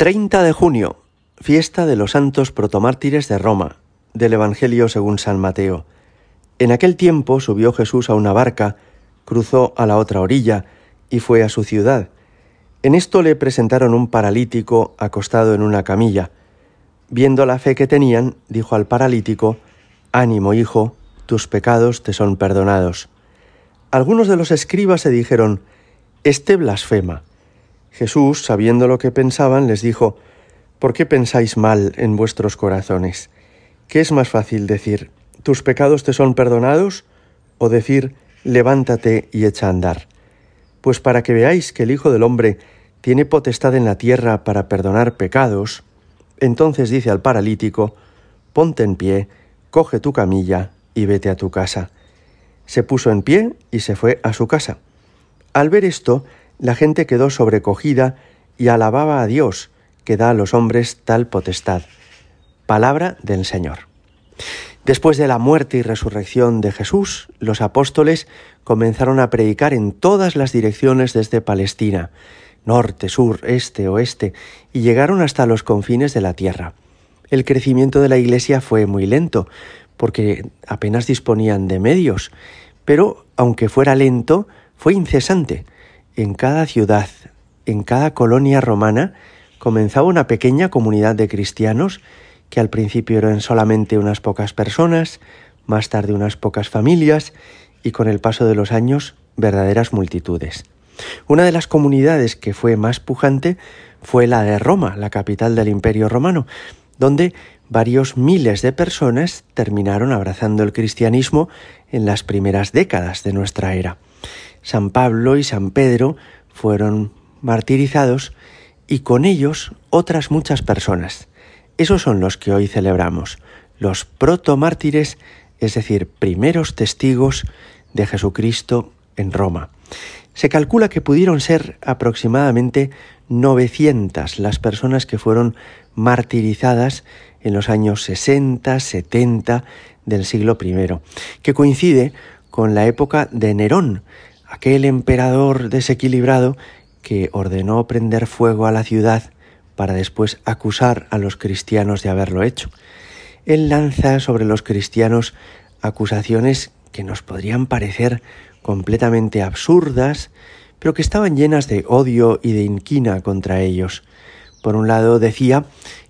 30 de junio, fiesta de los santos protomártires de Roma, del Evangelio según San Mateo. En aquel tiempo subió Jesús a una barca, cruzó a la otra orilla y fue a su ciudad. En esto le presentaron un paralítico acostado en una camilla. Viendo la fe que tenían, dijo al paralítico, Ánimo, hijo, tus pecados te son perdonados. Algunos de los escribas se dijeron, Este blasfema. Jesús, sabiendo lo que pensaban, les dijo, ¿Por qué pensáis mal en vuestros corazones? ¿Qué es más fácil decir, tus pecados te son perdonados? o decir, levántate y echa a andar? Pues para que veáis que el Hijo del Hombre tiene potestad en la tierra para perdonar pecados, entonces dice al paralítico, ponte en pie, coge tu camilla y vete a tu casa. Se puso en pie y se fue a su casa. Al ver esto, la gente quedó sobrecogida y alababa a Dios, que da a los hombres tal potestad. Palabra del Señor. Después de la muerte y resurrección de Jesús, los apóstoles comenzaron a predicar en todas las direcciones desde Palestina, norte, sur, este, oeste, y llegaron hasta los confines de la tierra. El crecimiento de la Iglesia fue muy lento, porque apenas disponían de medios, pero aunque fuera lento, fue incesante en cada ciudad, en cada colonia romana, comenzaba una pequeña comunidad de cristianos que al principio eran solamente unas pocas personas, más tarde unas pocas familias y con el paso de los años verdaderas multitudes. Una de las comunidades que fue más pujante fue la de Roma, la capital del Imperio Romano, donde varios miles de personas terminaron abrazando el cristianismo en las primeras décadas de nuestra era. San Pablo y San Pedro fueron martirizados y con ellos otras muchas personas. Esos son los que hoy celebramos, los protomártires, es decir, primeros testigos de Jesucristo en Roma. Se calcula que pudieron ser aproximadamente 900 las personas que fueron martirizadas en los años 60, 70 del siglo I, que coincide con la época de Nerón, aquel emperador desequilibrado que ordenó prender fuego a la ciudad para después acusar a los cristianos de haberlo hecho. Él lanza sobre los cristianos acusaciones que nos podrían parecer completamente absurdas, pero que estaban llenas de odio y de inquina contra ellos. Por un lado decía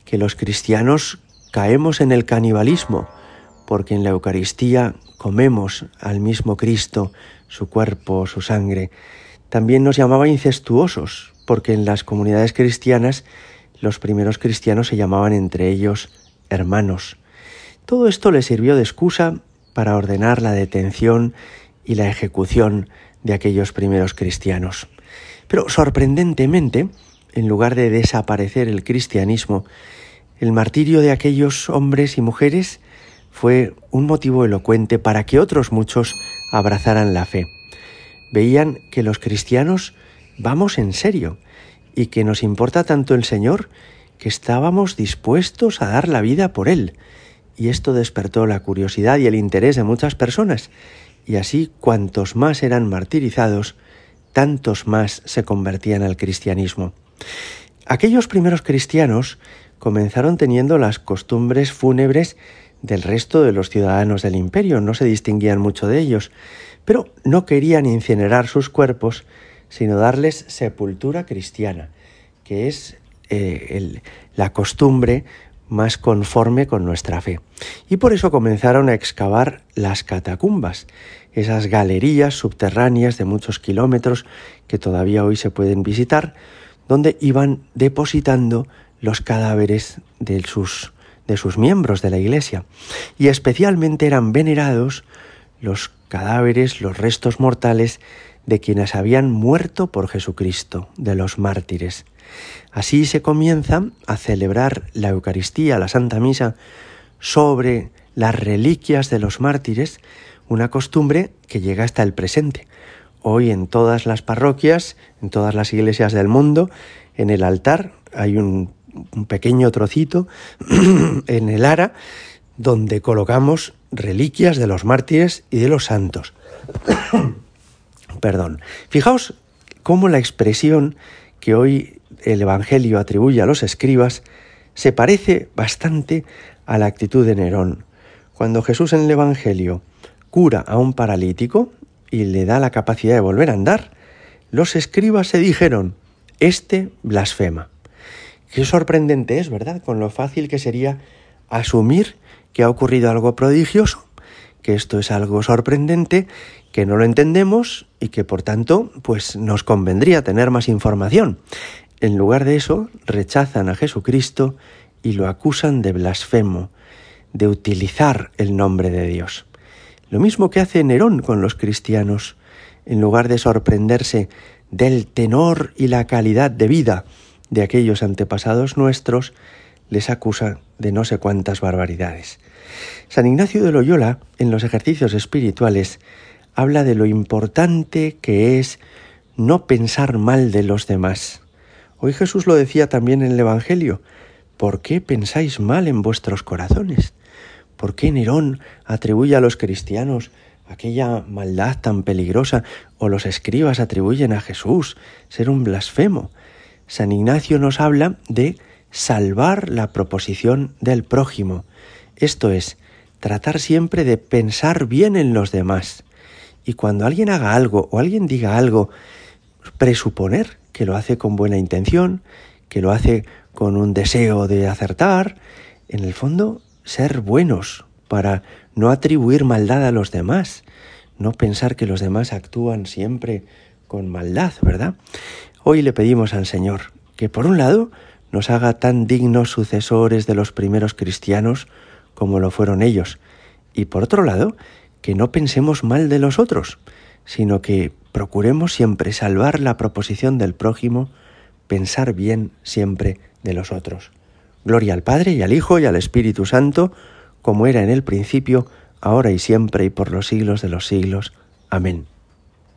que los cristianos caemos en el canibalismo, porque en la Eucaristía comemos al mismo Cristo, su cuerpo, su sangre. También nos llamaba incestuosos, porque en las comunidades cristianas los primeros cristianos se llamaban entre ellos hermanos. Todo esto le sirvió de excusa para ordenar la detención y la ejecución de aquellos primeros cristianos. Pero sorprendentemente, en lugar de desaparecer el cristianismo, el martirio de aquellos hombres y mujeres fue un motivo elocuente para que otros muchos abrazaran la fe. Veían que los cristianos vamos en serio y que nos importa tanto el Señor que estábamos dispuestos a dar la vida por Él. Y esto despertó la curiosidad y el interés de muchas personas. Y así cuantos más eran martirizados, tantos más se convertían al cristianismo. Aquellos primeros cristianos comenzaron teniendo las costumbres fúnebres del resto de los ciudadanos del imperio, no se distinguían mucho de ellos, pero no querían incinerar sus cuerpos, sino darles sepultura cristiana, que es eh, la costumbre más conforme con nuestra fe. Y por eso comenzaron a excavar las catacumbas, esas galerías subterráneas de muchos kilómetros que todavía hoy se pueden visitar, donde iban depositando los cadáveres de sus de sus miembros de la Iglesia, y especialmente eran venerados los cadáveres, los restos mortales de quienes habían muerto por Jesucristo, de los mártires. Así se comienza a celebrar la Eucaristía, la Santa Misa, sobre las reliquias de los mártires, una costumbre que llega hasta el presente. Hoy en todas las parroquias, en todas las iglesias del mundo, en el altar hay un un pequeño trocito en el ara donde colocamos reliquias de los mártires y de los santos. Perdón. Fijaos cómo la expresión que hoy el Evangelio atribuye a los escribas se parece bastante a la actitud de Nerón. Cuando Jesús en el Evangelio cura a un paralítico y le da la capacidad de volver a andar, los escribas se dijeron, este blasfema. Qué sorprendente es, ¿verdad? Con lo fácil que sería asumir que ha ocurrido algo prodigioso, que esto es algo sorprendente, que no lo entendemos y que por tanto, pues nos convendría tener más información. En lugar de eso, rechazan a Jesucristo y lo acusan de blasfemo, de utilizar el nombre de Dios. Lo mismo que hace Nerón con los cristianos. En lugar de sorprenderse del tenor y la calidad de vida de aquellos antepasados nuestros, les acusa de no sé cuántas barbaridades. San Ignacio de Loyola, en los ejercicios espirituales, habla de lo importante que es no pensar mal de los demás. Hoy Jesús lo decía también en el Evangelio. ¿Por qué pensáis mal en vuestros corazones? ¿Por qué Nerón atribuye a los cristianos aquella maldad tan peligrosa o los escribas atribuyen a Jesús ser un blasfemo? San Ignacio nos habla de salvar la proposición del prójimo, esto es, tratar siempre de pensar bien en los demás. Y cuando alguien haga algo o alguien diga algo, presuponer que lo hace con buena intención, que lo hace con un deseo de acertar, en el fondo ser buenos para no atribuir maldad a los demás, no pensar que los demás actúan siempre con maldad, ¿verdad? Hoy le pedimos al Señor que por un lado nos haga tan dignos sucesores de los primeros cristianos como lo fueron ellos, y por otro lado, que no pensemos mal de los otros, sino que procuremos siempre salvar la proposición del prójimo, pensar bien siempre de los otros. Gloria al Padre y al Hijo y al Espíritu Santo, como era en el principio, ahora y siempre y por los siglos de los siglos. Amén.